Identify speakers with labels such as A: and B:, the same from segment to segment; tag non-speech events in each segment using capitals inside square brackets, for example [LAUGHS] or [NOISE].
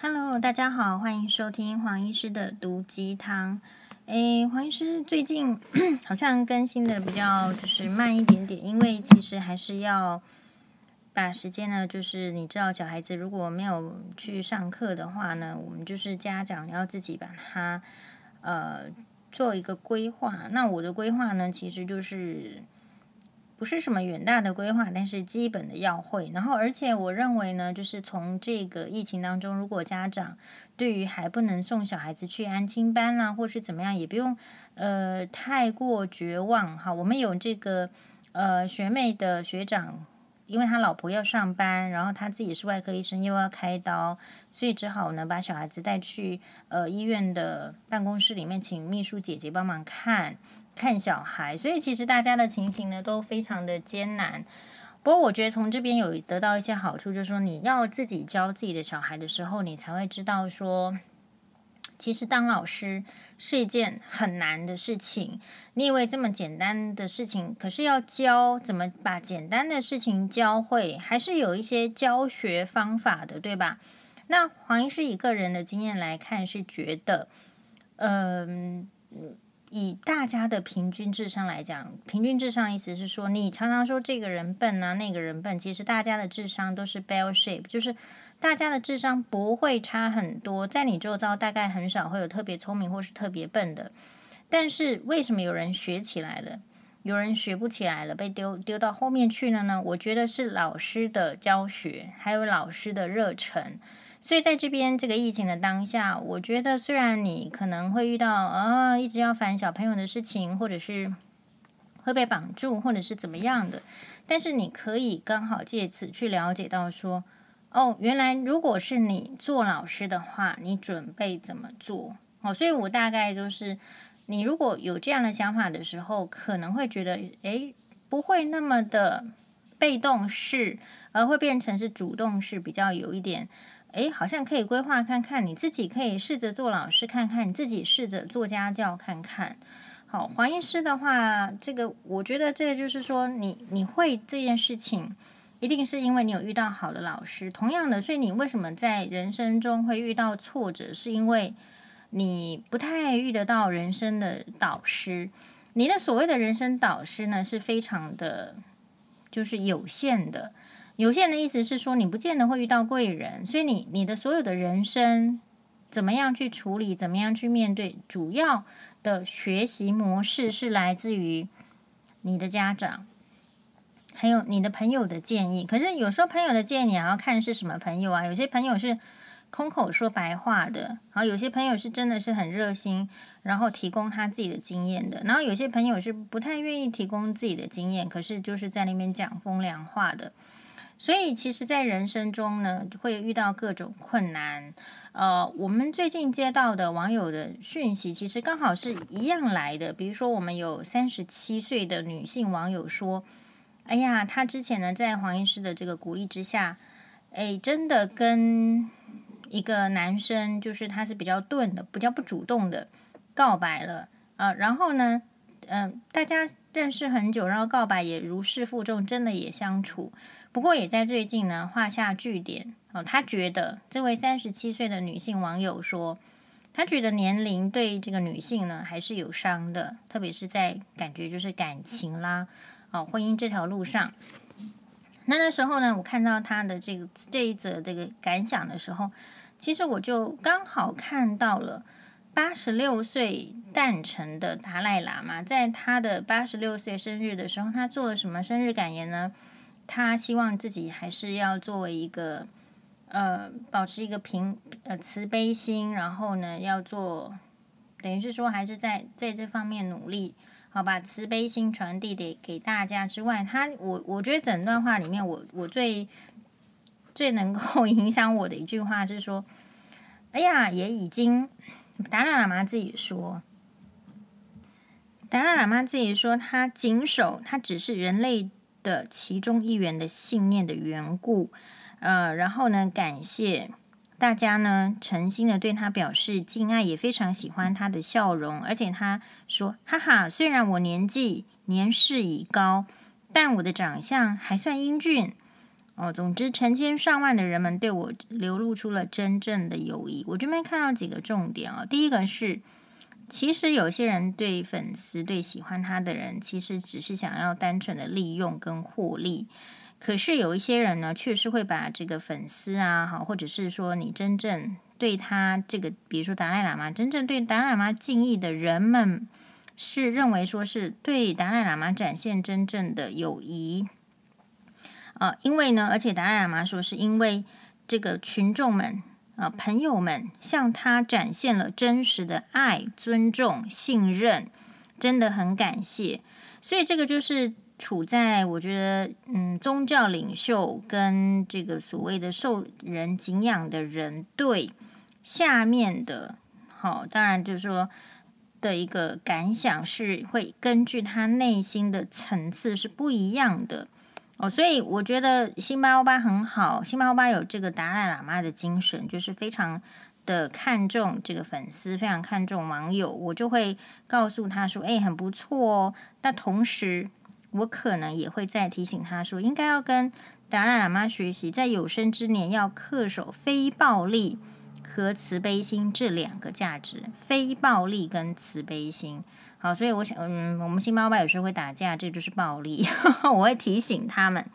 A: Hello，大家好，欢迎收听黄医师的毒鸡汤。诶，黄医师最近 [CLEARS THROAT] 好像更新的比较就是慢一点点，因为其实还是要把时间呢，就是你知道小孩子如果没有去上课的话呢，我们就是家长要自己把他呃做一个规划。那我的规划呢，其实就是。不是什么远大的规划，但是基本的要会。然后，而且我认为呢，就是从这个疫情当中，如果家长对于还不能送小孩子去安亲班啦，或是怎么样，也不用呃太过绝望哈。我们有这个呃学妹的学长，因为他老婆要上班，然后他自己是外科医生，又要开刀，所以只好呢把小孩子带去呃医院的办公室里面，请秘书姐姐帮忙看。看小孩，所以其实大家的情形呢都非常的艰难。不过我觉得从这边有得到一些好处，就是说你要自己教自己的小孩的时候，你才会知道说，其实当老师是一件很难的事情。你以为这么简单的事情，可是要教怎么把简单的事情教会，还是有一些教学方法的，对吧？那黄医师以个人的经验来看，是觉得，嗯。以大家的平均智商来讲，平均智商的意思是说，你常常说这个人笨啊，那个人笨，其实大家的智商都是 bell shape，就是大家的智商不会差很多，在你周遭大概很少会有特别聪明或是特别笨的。但是为什么有人学起来了，有人学不起来了，被丢丢到后面去了呢？我觉得是老师的教学，还有老师的热忱。所以在这边这个疫情的当下，我觉得虽然你可能会遇到啊，一直要烦小朋友的事情，或者是会被绑住，或者是怎么样的，但是你可以刚好借此去了解到说，哦，原来如果是你做老师的话，你准备怎么做？哦，所以我大概就是，你如果有这样的想法的时候，可能会觉得，诶，不会那么的被动式，而会变成是主动式，比较有一点。诶，好像可以规划看看，你自己可以试着做老师看看，你自己试着做家教看看。好，黄医师的话，这个我觉得这就是说，你你会这件事情，一定是因为你有遇到好的老师。同样的，所以你为什么在人生中会遇到挫折，是因为你不太遇得到人生的导师。你的所谓的人生导师呢，是非常的，就是有限的。有限的意思是说，你不见得会遇到贵人，所以你你的所有的人生怎么样去处理，怎么样去面对，主要的学习模式是来自于你的家长，还有你的朋友的建议。可是有时候朋友的建议你还要看是什么朋友啊，有些朋友是空口说白话的，然后有些朋友是真的是很热心，然后提供他自己的经验的，然后有些朋友是不太愿意提供自己的经验，可是就是在那边讲风凉话的。所以，其实，在人生中呢，会遇到各种困难。呃，我们最近接到的网友的讯息，其实刚好是一样来的。比如说，我们有三十七岁的女性网友说：“哎呀，她之前呢，在黄医师的这个鼓励之下，哎，真的跟一个男生，就是他是比较钝的，比较不主动的，告白了。啊、呃，然后呢，嗯、大家认识很久，然后告白也如释负重，真的也相处。”不过也在最近呢画下句点哦。他觉得这位三十七岁的女性网友说，她觉得年龄对这个女性呢还是有伤的，特别是在感觉就是感情啦哦婚姻这条路上。那那时候呢，我看到她的这个这一则这个感想的时候，其实我就刚好看到了八十六岁诞辰的达赖喇嘛，在他的八十六岁生日的时候，他做了什么生日感言呢？他希望自己还是要作为一个，呃，保持一个平呃慈悲心，然后呢，要做，等于是说还是在在这方面努力，好吧，慈悲心传递给给大家之外，他我我觉得整段话里面我，我最最能够 [LAUGHS] 影响我的一句话是说，哎呀，也已经达赖喇嘛自己说，达赖喇嘛自己说，他谨守，他只是人类。的其中一员的信念的缘故，呃，然后呢，感谢大家呢，诚心的对他表示敬爱，也非常喜欢他的笑容，而且他说，哈哈，虽然我年纪年事已高，但我的长相还算英俊，哦，总之，成千上万的人们对我流露出了真正的友谊。我这边看到几个重点啊、哦，第一个是，其实有些人对粉丝、对喜欢他的人，其实只是想要单纯的利用跟获利。可是有一些人呢，确实会把这个粉丝啊，好，或者是说你真正对他这个，比如说达赖喇嘛，真正对达赖喇嘛敬意的人们，是认为说是对达赖喇嘛展现真正的友谊。啊，因为呢，而且达赖喇嘛说，是因为这个群众们啊，朋友们向他展现了真实的爱、尊重、信任，真的很感谢。所以这个就是处在我觉得，嗯，宗教领袖跟这个所谓的受人敬仰的人对下面的，好，当然就是说的一个感想是会根据他内心的层次是不一样的。哦，所以我觉得辛巴欧巴很好，辛巴欧巴有这个达赖喇嘛的精神，就是非常的看重这个粉丝，非常看重网友。我就会告诉他说：“哎，很不错哦。”那同时，我可能也会再提醒他说，应该要跟达赖喇嘛学习，在有生之年要恪守非暴力和慈悲心这两个价值，非暴力跟慈悲心。好，所以我想，嗯，我们辛巴欧巴有时候会打架，这就是暴力，[LAUGHS] 我会提醒他们。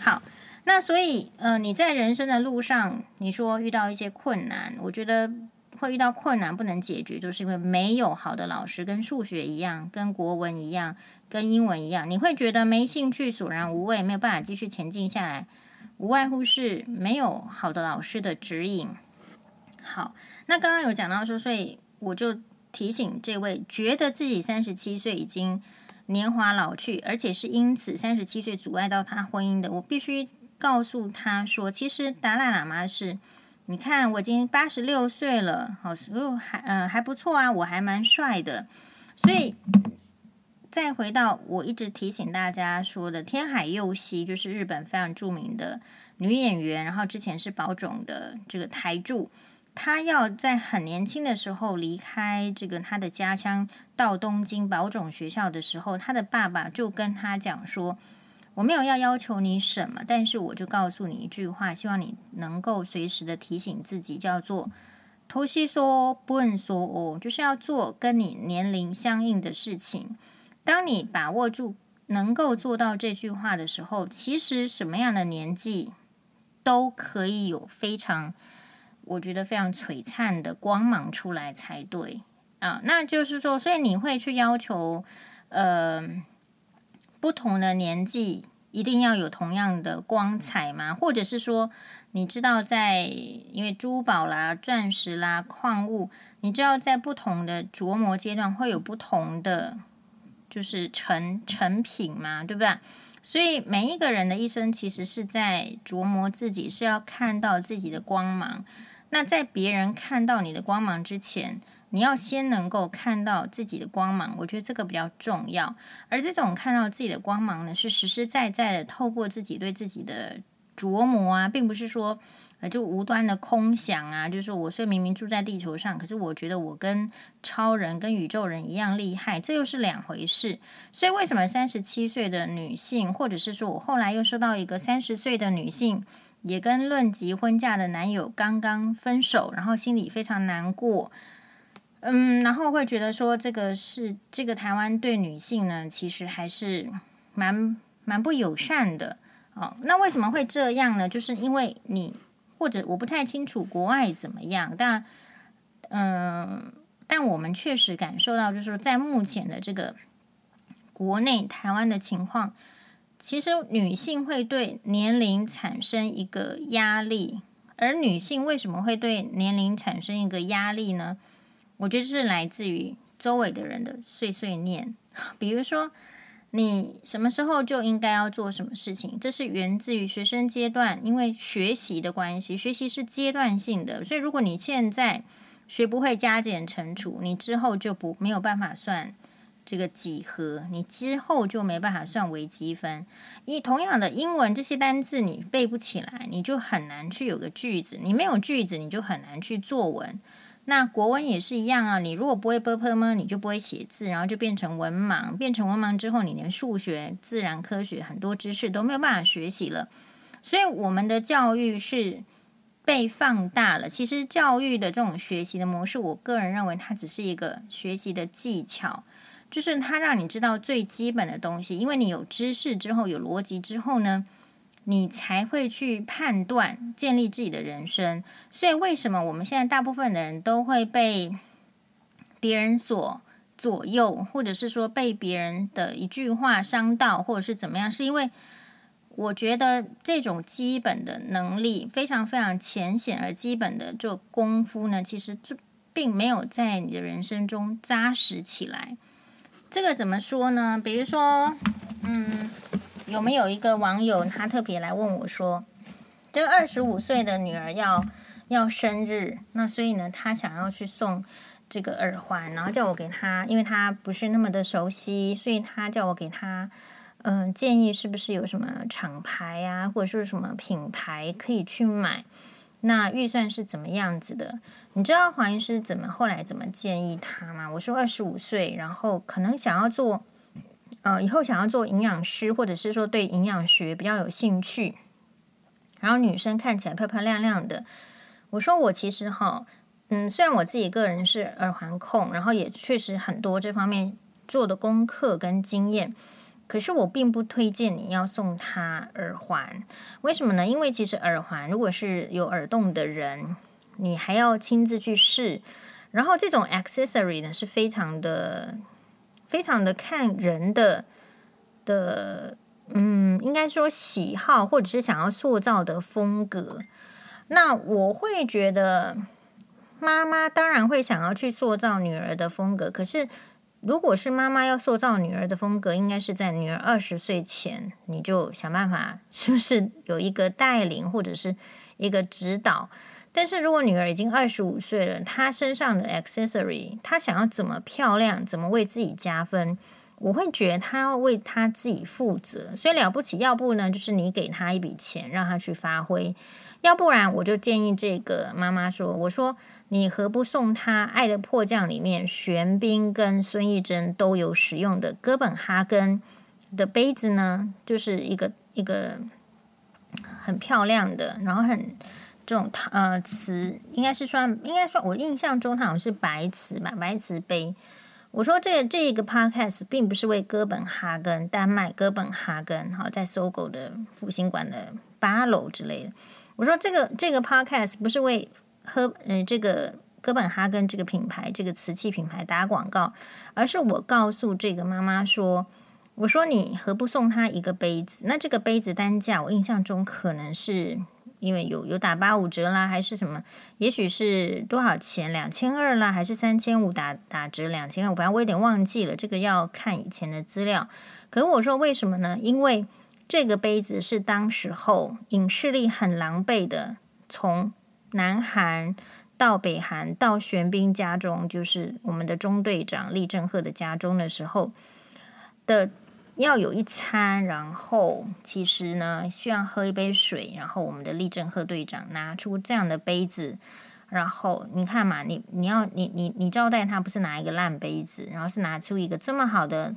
A: 好，那所以，呃，你在人生的路上，你说遇到一些困难，我觉得会遇到困难不能解决，就是因为没有好的老师，跟数学一样，跟国文一样，跟英文一样，你会觉得没兴趣，索然无味，没有办法继续前进下来，无外乎是没有好的老师的指引。好，那刚刚有讲到说，所以我就。提醒这位觉得自己三十七岁已经年华老去，而且是因此三十七岁阻碍到他婚姻的，我必须告诉他说，其实达赖喇嘛是，你看我已经八十六岁了，好，所以还嗯、还不错啊，我还蛮帅的，所以再回到我一直提醒大家说的天海佑希，就是日本非常著名的女演员，然后之前是宝冢的这个台柱。他要在很年轻的时候离开这个他的家乡，到东京宝种学校的时候，他的爸爸就跟他讲说：“我没有要要求你什么，但是我就告诉你一句话，希望你能够随时的提醒自己，叫做‘年相不相応’，就是要做跟你年龄相应的事情。当你把握住能够做到这句话的时候，其实什么样的年纪都可以有非常。”我觉得非常璀璨的光芒出来才对啊，那就是说，所以你会去要求，呃，不同的年纪一定要有同样的光彩吗？或者是说，你知道在因为珠宝啦、钻石啦、矿物，你知道在不同的琢磨阶段会有不同的就是成成品吗？对不对？所以每一个人的一生其实是在琢磨自己，是要看到自己的光芒。那在别人看到你的光芒之前，你要先能够看到自己的光芒，我觉得这个比较重要。而这种看到自己的光芒呢，是实实在在的透过自己对自己的琢磨啊，并不是说呃就无端的空想啊，就是我虽明明住在地球上，可是我觉得我跟超人、跟宇宙人一样厉害，这又是两回事。所以为什么三十七岁的女性，或者是说我后来又收到一个三十岁的女性，也跟论及婚嫁的男友刚刚分手，然后心里非常难过，嗯，然后会觉得说这个是这个台湾对女性呢，其实还是蛮蛮不友善的哦。那为什么会这样呢？就是因为你或者我不太清楚国外怎么样，但嗯，但我们确实感受到，就是说在目前的这个国内台湾的情况。其实女性会对年龄产生一个压力，而女性为什么会对年龄产生一个压力呢？我觉得是来自于周围的人的碎碎念，[LAUGHS] 比如说你什么时候就应该要做什么事情，这是源自于学生阶段，因为学习的关系，学习是阶段性的，所以如果你现在学不会加减乘除，你之后就不没有办法算。这个几何，你之后就没办法算微积分。一同样的英文这些单字你背不起来，你就很难去有个句子。你没有句子，你就很难去作文。那国文也是一样啊。你如果不会 ㄅ 吗，你就不会写字，然后就变成文盲。变成文盲之后，你连数学、自然科学很多知识都没有办法学习了。所以我们的教育是被放大了。其实教育的这种学习的模式，我个人认为它只是一个学习的技巧，就是它让你知道最基本的东西。因为你有知识之后，有逻辑之后呢，你才会去判断、建立自己的人生。所以为什么我们现在大部分的人都会被别人所左右，或者是说被别人的一句话伤到，或者是怎么样？是因为我觉得这种基本的能力非常非常浅显而基本的这功夫呢，其实并没有在你的人生中扎实起来。这个怎么说呢？比如说，嗯，有没有一个网友他特别来问我说，这个二十五岁的女儿要要生日，那所以呢，他想要去送这个耳环，然后叫我给他，因为他不是那么的熟悉，所以他叫我给他。嗯，建议是不是有什么厂牌啊，或者是什么品牌可以去买？那预算是怎么样子的？你知道黄医师怎么后来怎么建议他吗？我说二十五岁，然后可能想要做，呃，以后想要做营养师，或者是说对营养学比较有兴趣，然后女生看起来漂漂亮亮的。我说我其实哈，嗯，虽然我自己个人是耳环控，然后也确实很多这方面做的功课跟经验。可是我并不推荐你要送他耳环，为什么呢？因为其实耳环如果是有耳洞的人，你还要亲自去试。然后这种 accessory 呢是非常的、非常的看人的的，嗯，应该说喜好或者是想要塑造的风格。那我会觉得妈妈当然会想要去塑造女儿的风格，可是。如果是妈妈要塑造女儿的风格，应该是在女儿二十岁前，你就想办法，是不是有一个带领或者是一个指导？但是如果女儿已经二十五岁了，她身上的 accessory，她想要怎么漂亮，怎么为自己加分，我会觉得她要为她自己负责。所以了不起，要不呢，就是你给她一笔钱，让她去发挥；要不然，我就建议这个妈妈说：“我说。”你何不送他《爱的迫降》里面玄彬跟孙艺珍都有使用的哥本哈根的杯子呢？就是一个一个很漂亮的，然后很这种呃瓷，应该是算应该算我印象中它好像是白瓷吧，白瓷杯。我说这、这一个 podcast 并不是为哥本哈根丹麦哥本哈根好在搜狗的复兴馆的八楼之类的。我说这个这个 podcast 不是为。和嗯，这个哥本哈根这个品牌，这个瓷器品牌打广告，而是我告诉这个妈妈说：“我说你何不送她一个杯子？那这个杯子单价，我印象中可能是因为有有打八五折啦，还是什么？也许是多少钱？两千二啦，还是三千五打打折两千二？反正我有点忘记了，这个要看以前的资料。可是我说为什么呢？因为这个杯子是当时候影视力很狼狈的从。南韩到北韩到玄彬家中，就是我们的中队长李正赫的家中的时候的，要有一餐，然后其实呢需要喝一杯水，然后我们的李正赫队长拿出这样的杯子，然后你看嘛，你你要你你你招待他不是拿一个烂杯子，然后是拿出一个这么好的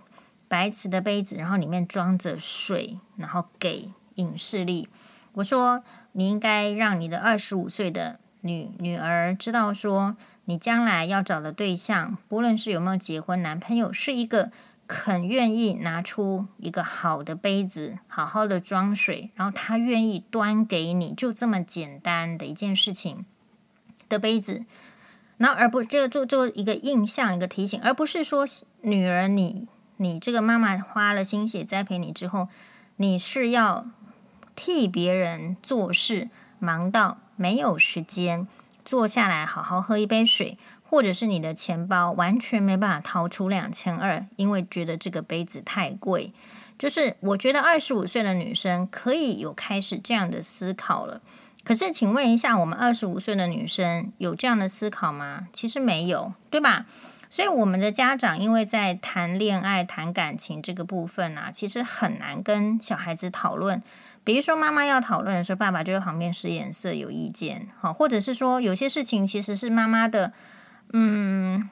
A: 白瓷的杯子，然后里面装着水，然后给影视力。我说。你应该让你的二十五岁的女女儿知道，说你将来要找的对象，不论是有没有结婚，男朋友是一个肯愿意拿出一个好的杯子，好好的装水，然后他愿意端给你，就这么简单的一件事情的杯子，然后而不这个做做一个印象，一个提醒，而不是说女儿你你这个妈妈花了心血栽培你之后，你是要。替别人做事，忙到没有时间坐下来好好喝一杯水，或者是你的钱包完全没办法掏出两千二，因为觉得这个杯子太贵。就是我觉得二十五岁的女生可以有开始这样的思考了。可是，请问一下，我们二十五岁的女生有这样的思考吗？其实没有，对吧？所以我们的家长因为在谈恋爱、谈感情这个部分啊，其实很难跟小孩子讨论。比如说，妈妈要讨论的时候，爸爸就在旁边使眼色，有意见，好，或者是说有些事情其实是妈妈的，嗯，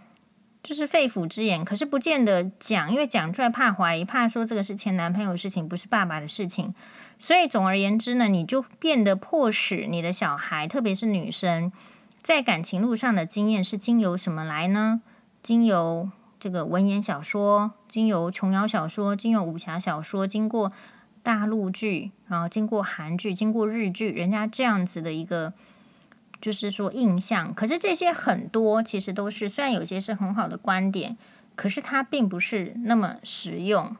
A: 就是肺腑之言，可是不见得讲，因为讲出来怕怀疑，怕说这个是前男朋友的事情，不是爸爸的事情，所以总而言之呢，你就变得迫使你的小孩，特别是女生，在感情路上的经验是经由什么来呢？经由这个文言小说，经由琼瑶小说，经由武侠小说，经过大陆剧，然后经过韩剧，经过日剧，人家这样子的一个，就是说印象。可是这些很多其实都是，虽然有些是很好的观点，可是它并不是那么实用。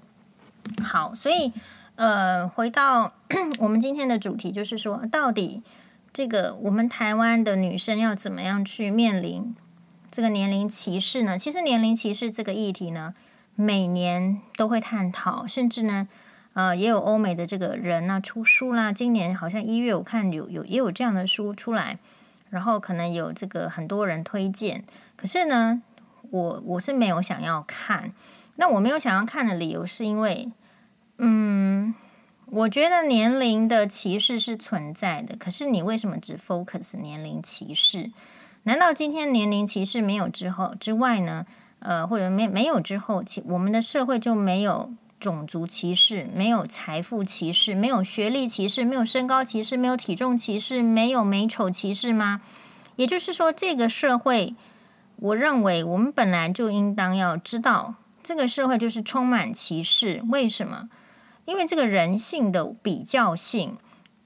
A: 好，所以。呃，回到 [CLEARS THROAT] 我们今天的主题，就是说，到底这个我们台湾的女生要怎么样去面临这个年龄歧视呢？其实年龄歧视这个议题呢，每年都会探讨，甚至呢，呃，也有欧美的这个人呢出书啦。今年好像一月我看有有也有这样的书出来，然后可能有这个很多人推荐。可是呢，我我是没有想要看。那我没有想要看的理由是因为。嗯，我觉得年龄的歧视是存在的，可是你为什么只 focus 年龄歧视？难道今天年龄歧视没有之后之外呢？呃，或者没没有之后，其我们的社会就没有种族歧视，没有财富歧视，没有学历歧视，没有身高歧视，没有体重歧视，没有美丑歧视吗？也就是说，这个社会，我认为我们本来就应当要知道，这个社会就是充满歧视。为什么？因为这个人性的比较性，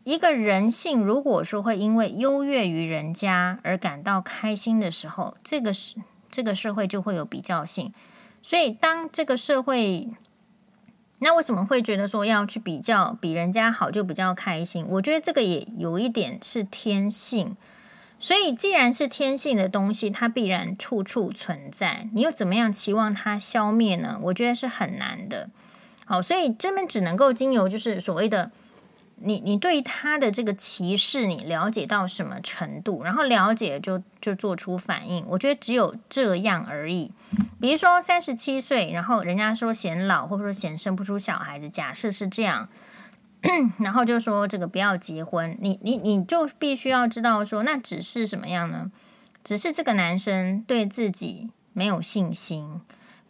A: 一个人性如果说会因为优越于人家而感到开心的时候，这个是这个社会就会有比较性。所以当这个社会，那为什么会觉得说要去比较比人家好就比较开心？我觉得这个也有一点是天性。所以既然是天性的东西，它必然处处存在。你又怎么样期望它消灭呢？我觉得是很难的。好，所以这边只能够经由就是所谓的你，你对他的这个歧视，你了解到什么程度，然后了解就就做出反应。我觉得只有这样而已。比如说三十七岁，然后人家说显老，或者说显生不出小孩子，假设是这样，[CLEARS THROAT] 然后就说这个不要结婚，你你你就必须要知道说，那只是什么样呢？只是这个男生对自己没有信心。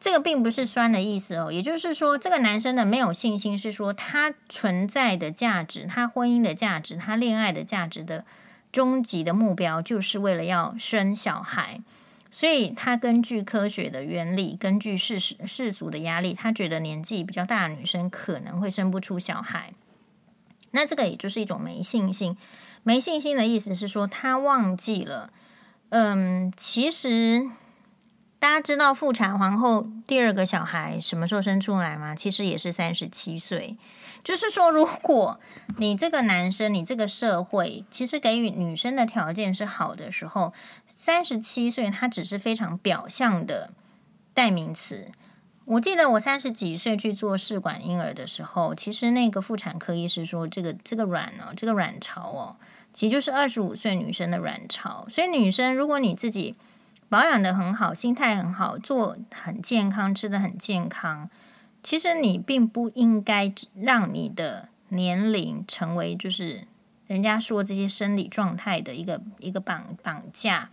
A: 这个并不是酸的意思哦，也就是说，这个男生的没有信心是说他存在的价值，他婚姻的价值，他恋爱的价值的终极的目标，就是为了要生小孩。所以他根据科学的原理，根据世世世俗的压力，他觉得年纪比较大的女生可能会生不出小孩。那这个也就是一种没信心。没信心的意思是说，他忘记了，嗯，其实。大家知道妇产皇后第二个小孩什么时候生出来吗？其实也是三十七岁。就是说，如果你这个男生，你这个社会其实给予女生的条件是好的时候，三十七岁它只是非常表象的代名词。我记得我三十几岁去做试管婴儿的时候，其实那个妇产科医师说，这个这个卵哦，这个卵巢哦，其实就是二十五岁女生的卵巢。所以女生，如果你自己保养得很好，心态很好，做很健康，吃得很健康。其实你并不应该让你的年龄成为就是人家说这些生理状态的一个一个绑绑架，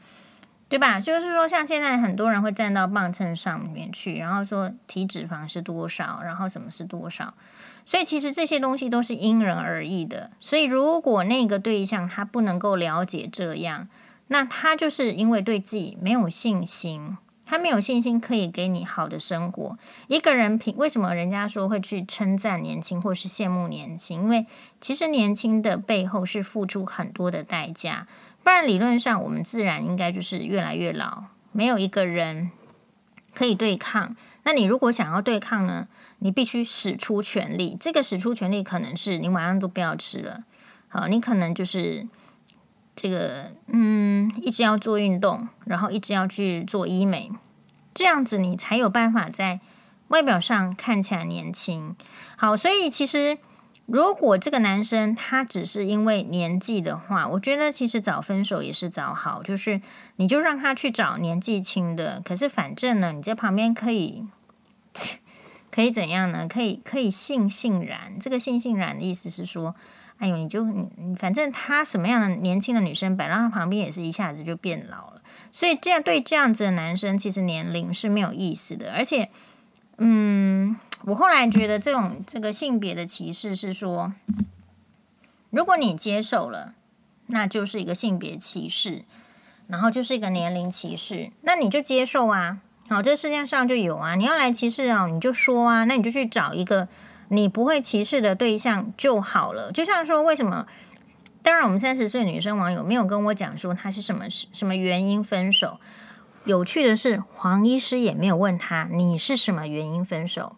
A: 对吧？就是说，像现在很多人会站到磅秤上面去，然后说体脂肪是多少，然后什么是多少。所以其实这些东西都是因人而异的。所以如果那个对象他不能够了解这样。那他就是因为对自己没有信心，他没有信心可以给你好的生活。一个人凭为什么人家说会去称赞年轻或是羡慕年轻？因为其实年轻的背后是付出很多的代价，不然理论上我们自然应该就是越来越老，没有一个人可以对抗。那你如果想要对抗呢？你必须使出全力。这个使出全力可能是你晚上都不要吃了，好，你可能就是。这个嗯，一直要做运动，然后一直要去做医美，这样子你才有办法在外表上看起来年轻。好，所以其实如果这个男生他只是因为年纪的话，我觉得其实早分手也是早好，就是你就让他去找年纪轻的。可是反正呢，你在旁边可以可以怎样呢？可以可以悻悻然。这个悻悻然的意思是说。哎呦，你就你，反正他什么样的年轻的女生摆到他旁边，也是一下子就变老了。所以这样对这样子的男生，其实年龄是没有意思的。而且，嗯，我后来觉得这种这个性别的歧视是说，如果你接受了，那就是一个性别歧视，然后就是一个年龄歧视，那你就接受啊。好，这世界上就有啊。你要来歧视啊，你就说啊，那你就去找一个你不会歧视的对象就好了。就像说，为什么？当然，我们三十岁女生网友没有跟我讲说她是什么什么原因分手。有趣的是，黄医师也没有问他你是什么原因分手。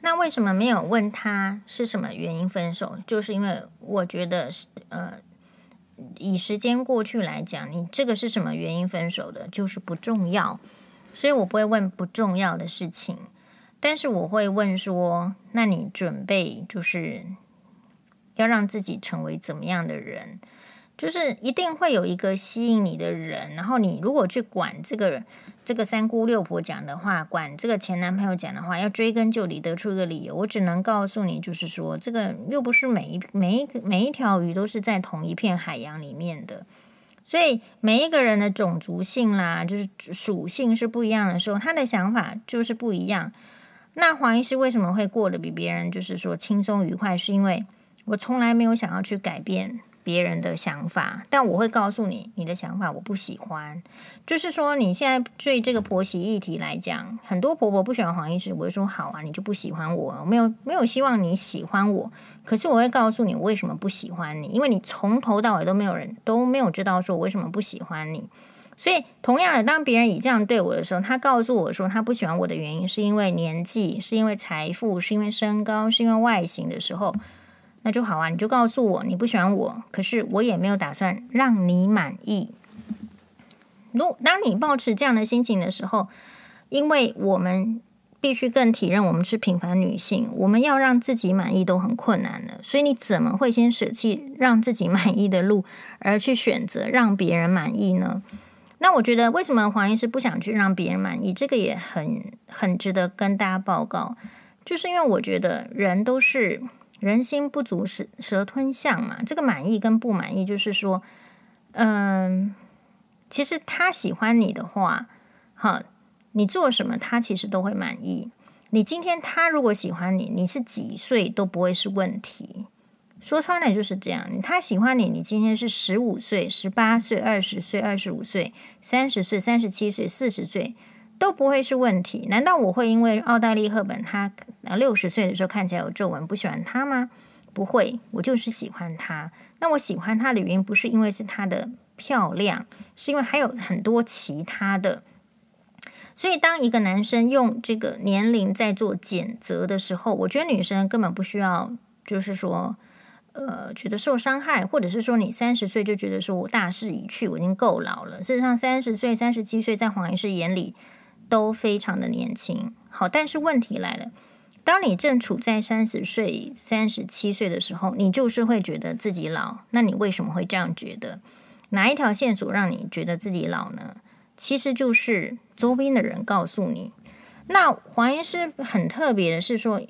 A: 那为什么没有问他是什么原因分手？就是因为我觉得是，呃，以时间过去来讲，你这个是什么原因分手的，就是不重要，所以我不会问不重要的事情，但是我会问说，那你准备就是要让自己成为怎么样的人？就是一定会有一个吸引你的人，然后你如果去管这个这个三姑六婆讲的话，管这个前男朋友讲的话，要追根究底得出一个理由，我只能告诉你，就是说这个又不是每一每一个每一条鱼都是在同一片海洋里面的，所以每一个人的种族性啦，就是属性是不一样的时候，他的想法就是不一样。那黄医师为什么会过得比别人就是说轻松愉快？是因为我从来没有想要去改变。别人的想法，但我会告诉你，你的想法我不喜欢。就是说，你现在对这个婆媳议题来讲，很多婆婆不喜欢黄医师，我会说好啊，你就不喜欢我，我没有没有希望你喜欢我。可是我会告诉你，我为什么不喜欢你，因为你从头到尾都没有人都没有知道说我为什么不喜欢你。所以，同样的，当别人以这样对我的时候，他告诉我说他不喜欢我的原因是因为年纪，是因为财富，是因为身高，是因为外形的时候。那就好啊，你就告诉我你不喜欢我，可是我也没有打算让你满意。如当你抱持这样的心情的时候，因为我们必须更体认我们是平凡女性，我们要让自己满意都很困难了，所以你怎么会先舍弃让自己满意的路，而去选择让别人满意呢？那我觉得为什么黄医师不想去让别人满意，这个也很很值得跟大家报告，就是因为我觉得人都是。人心不足蛇蛇吞象嘛，这个满意跟不满意，就是说，嗯，其实他喜欢你的话，哈，你做什么他其实都会满意。你今天他如果喜欢你，你是几岁都不会是问题。说穿了就是这样，他喜欢你，你今天是十五岁、十八岁、二十岁、二十五岁、三十岁、三十七岁、四十岁。都不会是问题。难道我会因为奥黛丽·赫本她六十岁的时候看起来有皱纹不喜欢她吗？不会，我就是喜欢她。那我喜欢她的原因不是因为是她的漂亮，是因为还有很多其他的。所以，当一个男生用这个年龄在做检责的时候，我觉得女生根本不需要，就是说，呃，觉得受伤害，或者是说你三十岁就觉得说我大势已去，我已经够老了。事实上，三十岁、三十七岁在黄医师眼里。都非常的年轻，好，但是问题来了，当你正处在三十岁、三十七岁的时候，你就是会觉得自己老。那你为什么会这样觉得？哪一条线索让你觉得自己老呢？其实就是周边的人告诉你。那黄医师很特别的是说，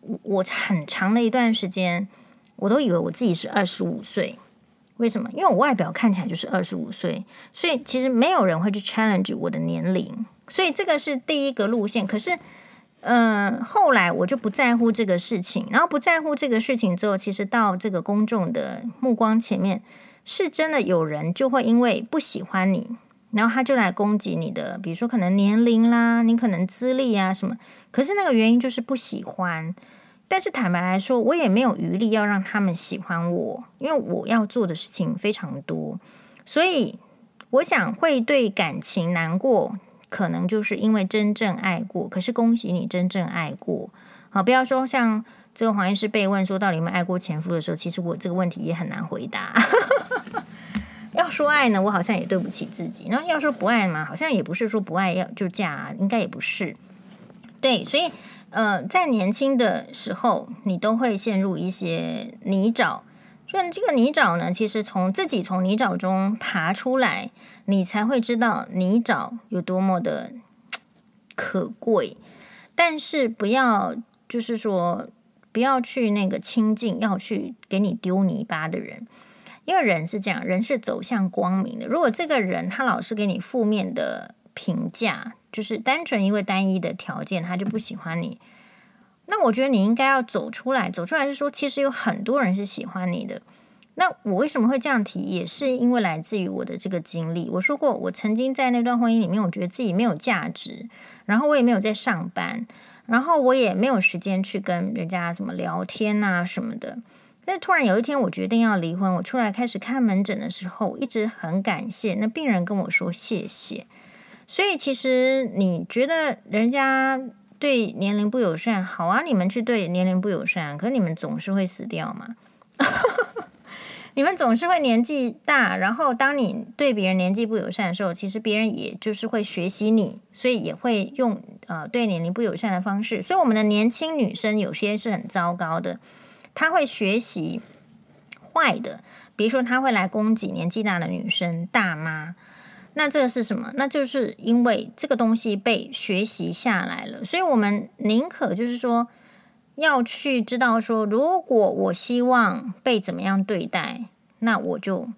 A: 我我很长的一段时间，我都以为我自己是二十五岁。为什么？因为我外表看起来就是二十五岁，所以其实没有人会去 challenge 我的年龄。所以这个是第一个路线，可是，嗯、呃，后来我就不在乎这个事情，然后不在乎这个事情之后，其实到这个公众的目光前面，是真的有人就会因为不喜欢你，然后他就来攻击你的，比如说可能年龄啦，你可能资历啊什么，可是那个原因就是不喜欢。但是坦白来说，我也没有余力要让他们喜欢我，因为我要做的事情非常多，所以我想会对感情难过。可能就是因为真正爱过，可是恭喜你真正爱过。好，不要说像这个黄医师被问说到底有没有爱过前夫的时候，其实我这个问题也很难回答。[LAUGHS] 要说爱呢，我好像也对不起自己；然后要说不爱嘛，好像也不是说不爱要就嫁，应该也不是。对，所以呃，在年轻的时候，你都会陷入一些泥沼。所以这个泥沼呢，其实从自己从泥沼中爬出来，你才会知道泥沼有多么的可贵。但是不要就是说不要去那个亲近要去给你丢泥巴的人，因为人是这样，人是走向光明的。如果这个人他老是给你负面的评价，就是单纯因为单一的条件，他就不喜欢你。那我觉得你应该要走出来，走出来是说，其实有很多人是喜欢你的。那我为什么会这样提？也是因为来自于我的这个经历。我说过，我曾经在那段婚姻里面，我觉得自己没有价值，然后我也没有在上班，然后我也没有时间去跟人家什么聊天啊什么的。但突然有一天，我决定要离婚，我出来开始看门诊的时候，一直很感谢那病人跟我说谢谢。所以其实你觉得人家对年龄不友善，好啊，你们去对年龄不友善，可你们总是会死掉嘛。[LAUGHS] 你们总是会年纪大，然后当你对别人年纪不友善的时候，其实别人也就是会学习你，所以也会用呃对年龄不友善的方式。所以我们的年轻女生有些是很糟糕的，她会学习坏的，比如说她会来攻击年纪大的女生大妈。那这个是什么？那就是因为这个东西被学习下来了，所以我们宁可就是说。要去知道说，如果我希望被怎么样对待，那我就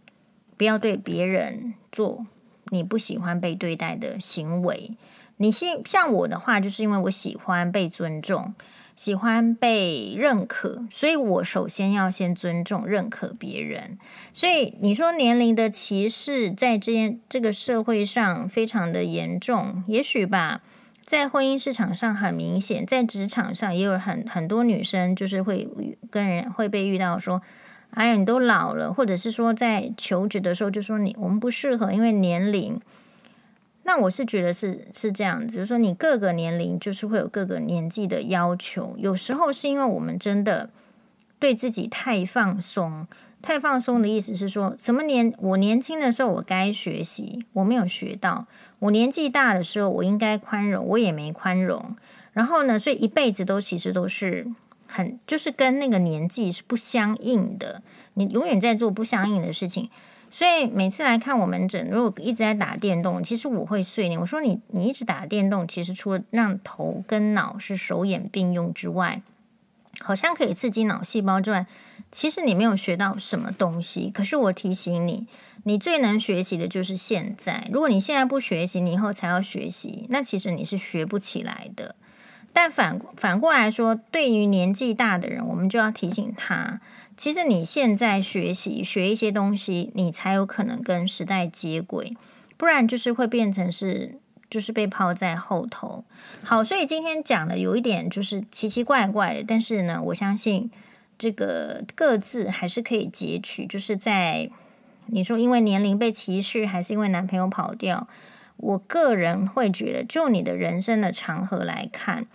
A: 不要对别人做你不喜欢被对待的行为。你像像我的话，就是因为我喜欢被尊重，喜欢被认可，所以我首先要先尊重、认可别人。所以你说年龄的歧视在这件这个社会上非常的严重，也许吧。在婚姻市场上很明显，在职场上也有很很多女生就是会跟人会被遇到说，哎呀，你都老了，或者是说在求职的时候就说你我们不适合，因为年龄。那我是觉得是是这样子，就是说你各个年龄就是会有各个年纪的要求，有时候是因为我们真的对自己太放松。太放松的意思是说，什么年？我年轻的时候我该学习，我没有学到；我年纪大的时候我应该宽容，我也没宽容。然后呢，所以一辈子都其实都是很，就是跟那个年纪是不相应的。你永远在做不相应的事情。所以每次来看我门诊，如果一直在打电动，其实我会碎念。我说你，你一直打电动，其实除了让头跟脑是手眼并用之外，好像可以刺激脑细胞之外，其实你没有学到什么东西。可是我提醒你，你最能学习的就是现在。如果你现在不学习，你以后才要学习，那其实你是学不起来的。但反反过来说，对于年纪大的人，我们就要提醒他，其实你现在学习学一些东西，你才有可能跟时代接轨，不然就是会变成是。就是被抛在后头。好，所以今天讲的有一点就是奇奇怪怪的，但是呢，我相信这个各自还是可以截取。就是在你说因为年龄被歧视，还是因为男朋友跑掉，我个人会觉得，就你的人生的长河来看，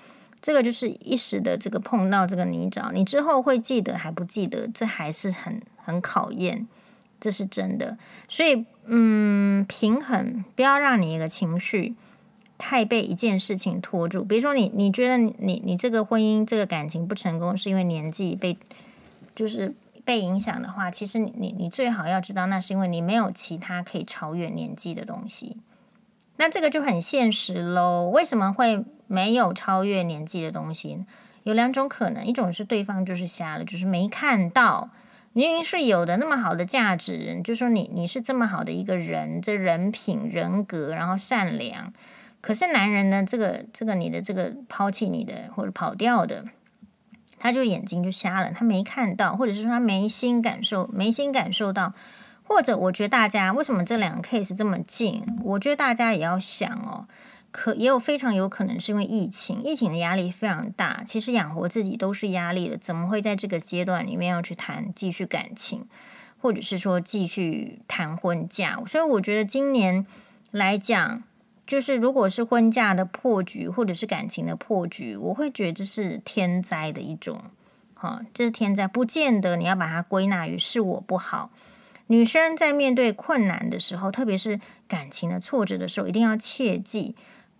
A: 这个就是一时的这个碰到这个泥沼，你之后会记得还不记得，这还是很很考验。这是真的，所以嗯，平衡，不要让你一个情绪太被一件事情拖住。比如说你，你觉得你你这个婚姻这个感情不成功，是因为年纪被就是被影响的话，其实你你你最好要知道，那是因为你没有其他可以超越年纪的东西。那这个就很现实喽。为什么会没有超越年纪的东西？有两种可能，一种是对方就是瞎了，就是没看到。明明是有的那么好的价值，就说你你是这么好的一个人，这人品人格，然后善良，可是男人呢，这个这个你的这个抛弃你的或者跑掉的，他就眼睛就瞎了，他没看到，或者是说他没心感受，没心感受到，或者我觉得大家为什么这两个 case 这么近？我觉得大家也要想哦。可也有非常有可能是因为疫情，疫情的压力非常大。其实养活自己都是压力的，怎么会在这个阶段里面要去谈继续感情，或者是说继续谈婚嫁？所以我觉得今年来讲，就是如果是婚嫁的破局，或者是感情的破局，我会觉得这是天灾的一种。哈，这是天灾，不见得你要把它归纳于是我不好。女生在面对困难的时候，特别是感情的挫折的时候，一定要切记。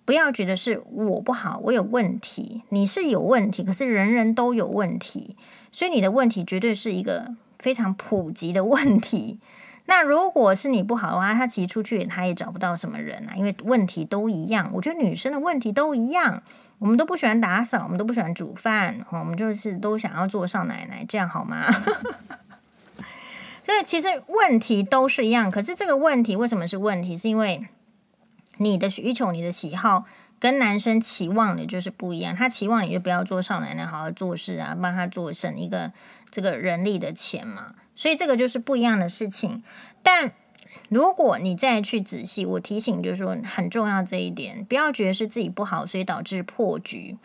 A: 不要觉得是我不好，我有问题。你是有问题，可是人人都有问题，所以你的问题绝对是一个非常普及的问题。那如果是你不好的话，他其实出去他也找不到什么人啊，因为问题都一样。我觉得女生的问题都一样，我们都不喜欢打扫，我们都不喜欢煮饭，我们就是都想要做少奶奶，这样好吗？[LAUGHS] 所以其实问题都是一样，可是这个问题为什么是问题？是因为。你的需求、你的喜好跟男生期望的就是不一样。他期望你就不要做少奶奶，好好做事啊，帮他做省一个这个人力的钱嘛。所以这个就是不一样的事情。但如果你再去仔细，我提醒就是说很重要这一点，不要觉得是自己不好，所以导致破局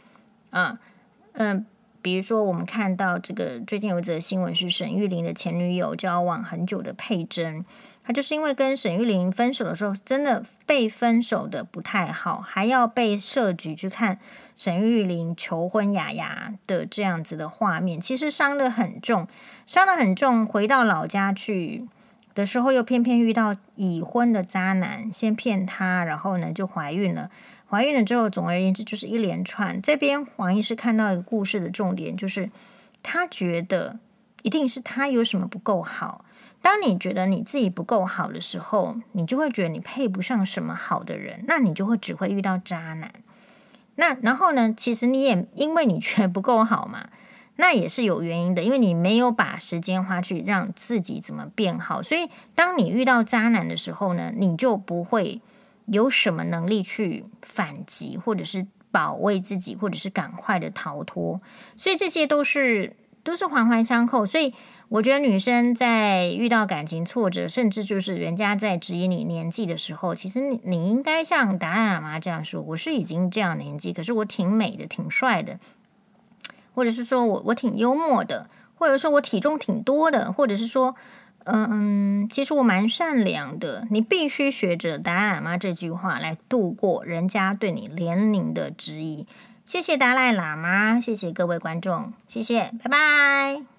A: 啊，嗯。比如说，我们看到这个最近有一则新闻，是沈玉玲的前女友交往很久的佩珍，她就是因为跟沈玉玲分手的时候，真的被分手的不太好，还要被设局去看沈玉玲求婚雅雅的这样子的画面，其实伤得很重，伤得很重。回到老家去的时候，又偏偏遇到已婚的渣男，先骗她，然后呢就怀孕了。怀孕了之后，总而言之就是一连串。这边黄医师看到一个故事的重点，就是他觉得一定是他有什么不够好。当你觉得你自己不够好的时候，你就会觉得你配不上什么好的人，那你就会只会遇到渣男。那然后呢，其实你也因为你觉得不够好嘛，那也是有原因的，因为你没有把时间花去让自己怎么变好。所以当你遇到渣男的时候呢，你就不会。有什么能力去反击，或者是保卫自己，或者是赶快的逃脱？所以这些都是都是环环相扣。所以我觉得女生在遇到感情挫折，甚至就是人家在质疑你年纪的时候，其实你你应该像达赖喇嘛这样说：“我是已经这样年纪，可是我挺美的，挺帅的，或者是说我我挺幽默的，或者说我体重挺多的，或者是说。”嗯，其实我蛮善良的。你必须学着达赖喇嘛这句话来度过人家对你年龄的质疑。谢谢达赖喇嘛，谢谢各位观众，谢谢，拜拜。